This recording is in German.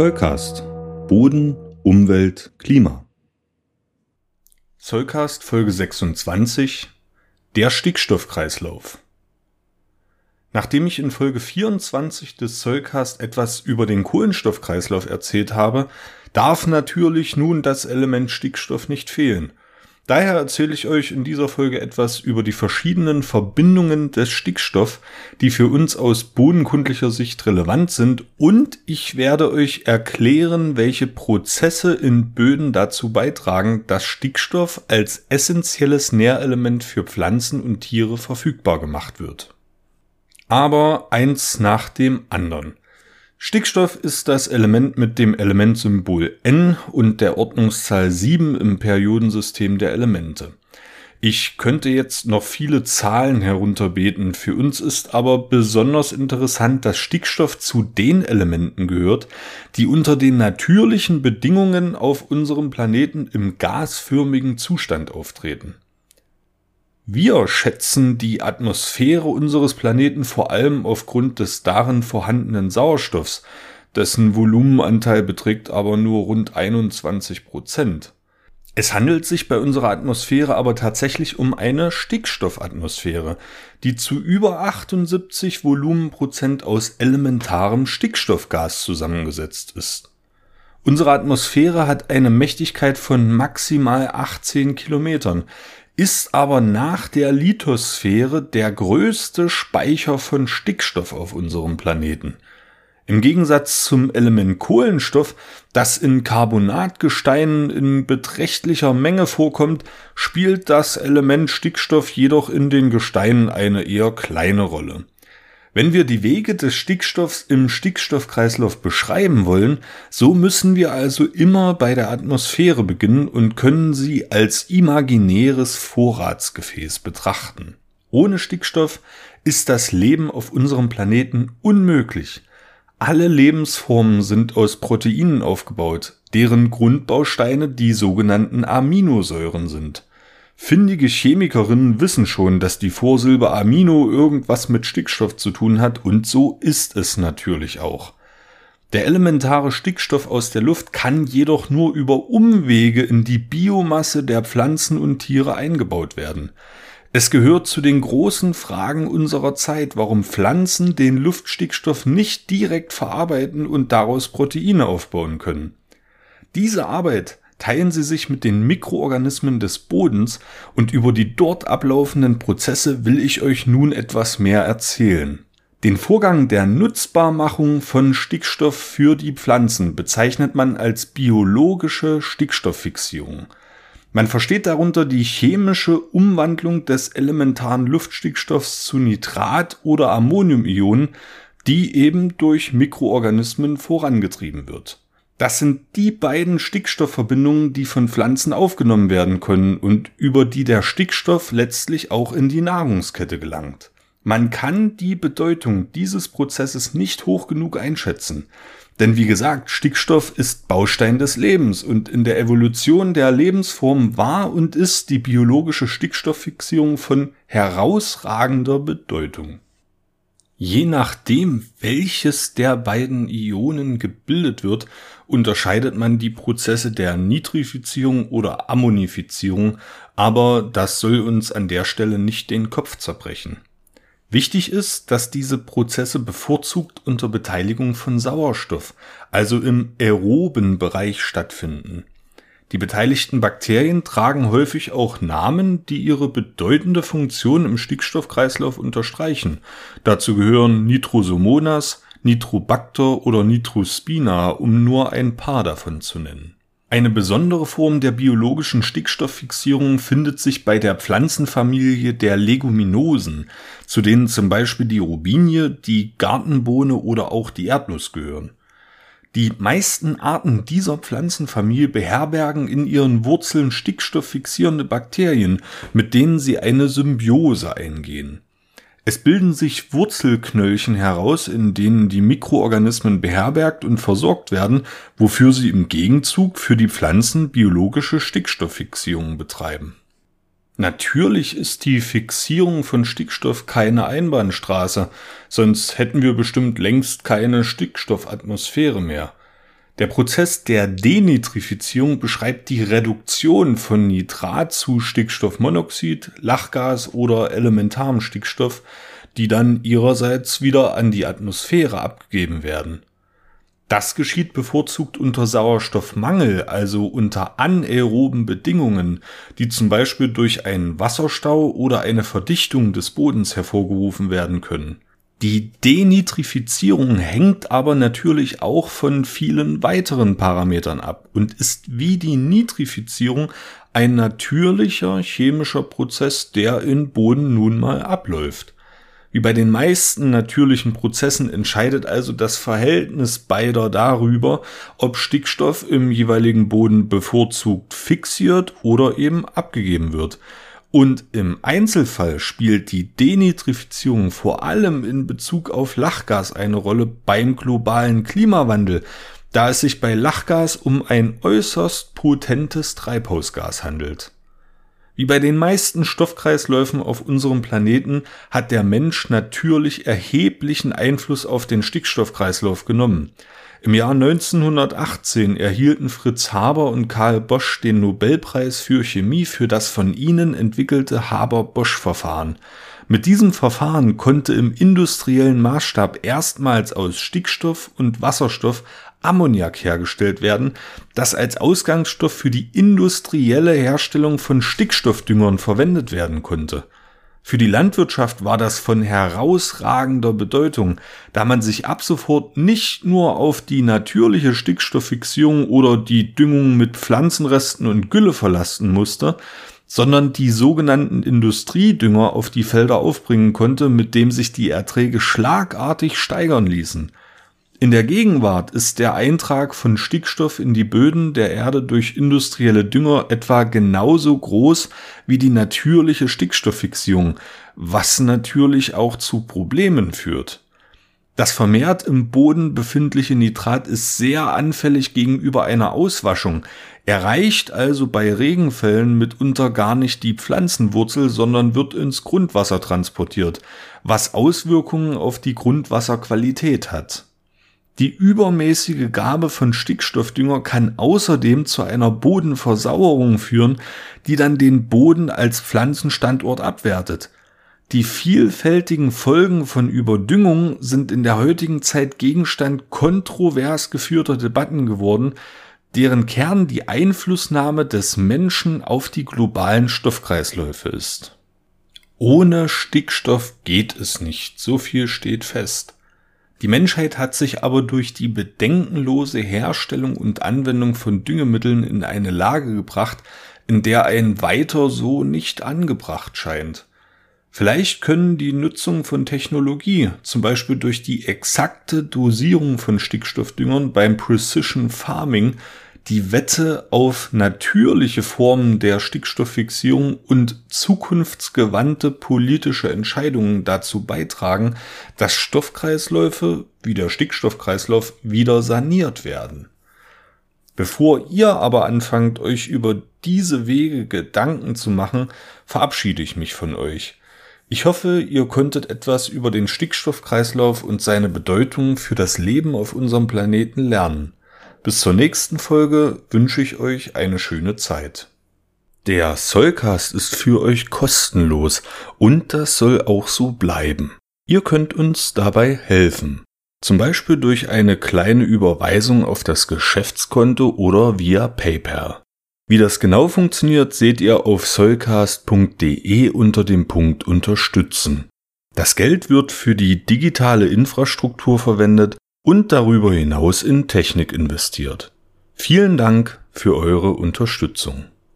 Zollcast. Boden, Umwelt, Klima. Zollcast Folge 26. Der Stickstoffkreislauf. Nachdem ich in Folge 24 des Zollcast etwas über den Kohlenstoffkreislauf erzählt habe, darf natürlich nun das Element Stickstoff nicht fehlen. Daher erzähle ich euch in dieser Folge etwas über die verschiedenen Verbindungen des Stickstoff, die für uns aus bodenkundlicher Sicht relevant sind und ich werde euch erklären, welche Prozesse in Böden dazu beitragen, dass Stickstoff als essentielles Nährelement für Pflanzen und Tiere verfügbar gemacht wird. Aber eins nach dem anderen. Stickstoff ist das Element mit dem Elementsymbol N und der Ordnungszahl 7 im Periodensystem der Elemente. Ich könnte jetzt noch viele Zahlen herunterbeten, für uns ist aber besonders interessant, dass Stickstoff zu den Elementen gehört, die unter den natürlichen Bedingungen auf unserem Planeten im gasförmigen Zustand auftreten. Wir schätzen die Atmosphäre unseres Planeten vor allem aufgrund des darin vorhandenen Sauerstoffs, dessen Volumenanteil beträgt aber nur rund 21 Prozent. Es handelt sich bei unserer Atmosphäre aber tatsächlich um eine Stickstoffatmosphäre, die zu über 78 Volumenprozent aus elementarem Stickstoffgas zusammengesetzt ist. Unsere Atmosphäre hat eine Mächtigkeit von maximal 18 Kilometern, ist aber nach der Lithosphäre der größte Speicher von Stickstoff auf unserem Planeten. Im Gegensatz zum Element Kohlenstoff, das in Carbonatgesteinen in beträchtlicher Menge vorkommt, spielt das Element Stickstoff jedoch in den Gesteinen eine eher kleine Rolle. Wenn wir die Wege des Stickstoffs im Stickstoffkreislauf beschreiben wollen, so müssen wir also immer bei der Atmosphäre beginnen und können sie als imaginäres Vorratsgefäß betrachten. Ohne Stickstoff ist das Leben auf unserem Planeten unmöglich. Alle Lebensformen sind aus Proteinen aufgebaut, deren Grundbausteine die sogenannten Aminosäuren sind. Findige Chemikerinnen wissen schon, dass die Vorsilbe Amino irgendwas mit Stickstoff zu tun hat und so ist es natürlich auch. Der elementare Stickstoff aus der Luft kann jedoch nur über Umwege in die Biomasse der Pflanzen und Tiere eingebaut werden. Es gehört zu den großen Fragen unserer Zeit, warum Pflanzen den Luftstickstoff nicht direkt verarbeiten und daraus Proteine aufbauen können. Diese Arbeit teilen sie sich mit den Mikroorganismen des Bodens und über die dort ablaufenden Prozesse will ich euch nun etwas mehr erzählen. Den Vorgang der Nutzbarmachung von Stickstoff für die Pflanzen bezeichnet man als biologische Stickstofffixierung. Man versteht darunter die chemische Umwandlung des elementaren Luftstickstoffs zu Nitrat oder Ammoniumionen, die eben durch Mikroorganismen vorangetrieben wird. Das sind die beiden Stickstoffverbindungen, die von Pflanzen aufgenommen werden können und über die der Stickstoff letztlich auch in die Nahrungskette gelangt. Man kann die Bedeutung dieses Prozesses nicht hoch genug einschätzen. Denn wie gesagt, Stickstoff ist Baustein des Lebens und in der Evolution der Lebensform war und ist die biologische Stickstofffixierung von herausragender Bedeutung. Je nachdem, welches der beiden Ionen gebildet wird, unterscheidet man die Prozesse der Nitrifizierung oder Ammonifizierung, aber das soll uns an der Stelle nicht den Kopf zerbrechen. Wichtig ist, dass diese Prozesse bevorzugt unter Beteiligung von Sauerstoff, also im aeroben Bereich stattfinden. Die beteiligten Bakterien tragen häufig auch Namen, die ihre bedeutende Funktion im Stickstoffkreislauf unterstreichen. Dazu gehören Nitrosomonas, Nitrobacter oder Nitrospina, um nur ein paar davon zu nennen. Eine besondere Form der biologischen Stickstofffixierung findet sich bei der Pflanzenfamilie der Leguminosen, zu denen zum Beispiel die Robinie, die Gartenbohne oder auch die Erdnuss gehören. Die meisten Arten dieser Pflanzenfamilie beherbergen in ihren Wurzeln stickstofffixierende Bakterien, mit denen sie eine Symbiose eingehen. Es bilden sich Wurzelknöllchen heraus, in denen die Mikroorganismen beherbergt und versorgt werden, wofür sie im Gegenzug für die Pflanzen biologische Stickstofffixierung betreiben. Natürlich ist die Fixierung von Stickstoff keine Einbahnstraße, sonst hätten wir bestimmt längst keine Stickstoffatmosphäre mehr. Der Prozess der Denitrifizierung beschreibt die Reduktion von Nitrat zu Stickstoffmonoxid, Lachgas oder elementarem Stickstoff, die dann ihrerseits wieder an die Atmosphäre abgegeben werden. Das geschieht bevorzugt unter Sauerstoffmangel, also unter anaeroben Bedingungen, die zum Beispiel durch einen Wasserstau oder eine Verdichtung des Bodens hervorgerufen werden können. Die Denitrifizierung hängt aber natürlich auch von vielen weiteren Parametern ab und ist wie die Nitrifizierung ein natürlicher chemischer Prozess, der in Boden nun mal abläuft. Wie bei den meisten natürlichen Prozessen entscheidet also das Verhältnis beider darüber, ob Stickstoff im jeweiligen Boden bevorzugt fixiert oder eben abgegeben wird. Und im Einzelfall spielt die Denitrifizierung vor allem in Bezug auf Lachgas eine Rolle beim globalen Klimawandel, da es sich bei Lachgas um ein äußerst potentes Treibhausgas handelt. Wie bei den meisten Stoffkreisläufen auf unserem Planeten hat der Mensch natürlich erheblichen Einfluss auf den Stickstoffkreislauf genommen. Im Jahr 1918 erhielten Fritz Haber und Karl Bosch den Nobelpreis für Chemie für das von ihnen entwickelte Haber-Bosch-Verfahren. Mit diesem Verfahren konnte im industriellen Maßstab erstmals aus Stickstoff und Wasserstoff Ammoniak hergestellt werden, das als Ausgangsstoff für die industrielle Herstellung von Stickstoffdüngern verwendet werden konnte. Für die Landwirtschaft war das von herausragender Bedeutung, da man sich ab sofort nicht nur auf die natürliche Stickstofffixierung oder die Düngung mit Pflanzenresten und Gülle verlassen musste, sondern die sogenannten Industriedünger auf die Felder aufbringen konnte, mit dem sich die Erträge schlagartig steigern ließen. In der Gegenwart ist der Eintrag von Stickstoff in die Böden der Erde durch industrielle Dünger etwa genauso groß wie die natürliche Stickstofffixierung, was natürlich auch zu Problemen führt. Das vermehrt im Boden befindliche Nitrat ist sehr anfällig gegenüber einer Auswaschung, erreicht also bei Regenfällen mitunter gar nicht die Pflanzenwurzel, sondern wird ins Grundwasser transportiert, was Auswirkungen auf die Grundwasserqualität hat. Die übermäßige Gabe von Stickstoffdünger kann außerdem zu einer Bodenversauerung führen, die dann den Boden als Pflanzenstandort abwertet. Die vielfältigen Folgen von Überdüngung sind in der heutigen Zeit Gegenstand kontrovers geführter Debatten geworden, deren Kern die Einflussnahme des Menschen auf die globalen Stoffkreisläufe ist. Ohne Stickstoff geht es nicht, so viel steht fest. Die Menschheit hat sich aber durch die bedenkenlose Herstellung und Anwendung von Düngemitteln in eine Lage gebracht, in der ein weiter so nicht angebracht scheint. Vielleicht können die Nutzung von Technologie, zum Beispiel durch die exakte Dosierung von Stickstoffdüngern beim Precision Farming, die Wette auf natürliche Formen der Stickstofffixierung und zukunftsgewandte politische Entscheidungen dazu beitragen, dass Stoffkreisläufe wie der Stickstoffkreislauf wieder saniert werden. Bevor ihr aber anfangt, euch über diese Wege Gedanken zu machen, verabschiede ich mich von euch. Ich hoffe, ihr konntet etwas über den Stickstoffkreislauf und seine Bedeutung für das Leben auf unserem Planeten lernen. Bis zur nächsten Folge wünsche ich euch eine schöne Zeit. Der Soulcast ist für euch kostenlos und das soll auch so bleiben. Ihr könnt uns dabei helfen. Zum Beispiel durch eine kleine Überweisung auf das Geschäftskonto oder via PayPal. Wie das genau funktioniert, seht ihr auf soulcast.de unter dem Punkt Unterstützen. Das Geld wird für die digitale Infrastruktur verwendet und darüber hinaus in Technik investiert. Vielen Dank für eure Unterstützung.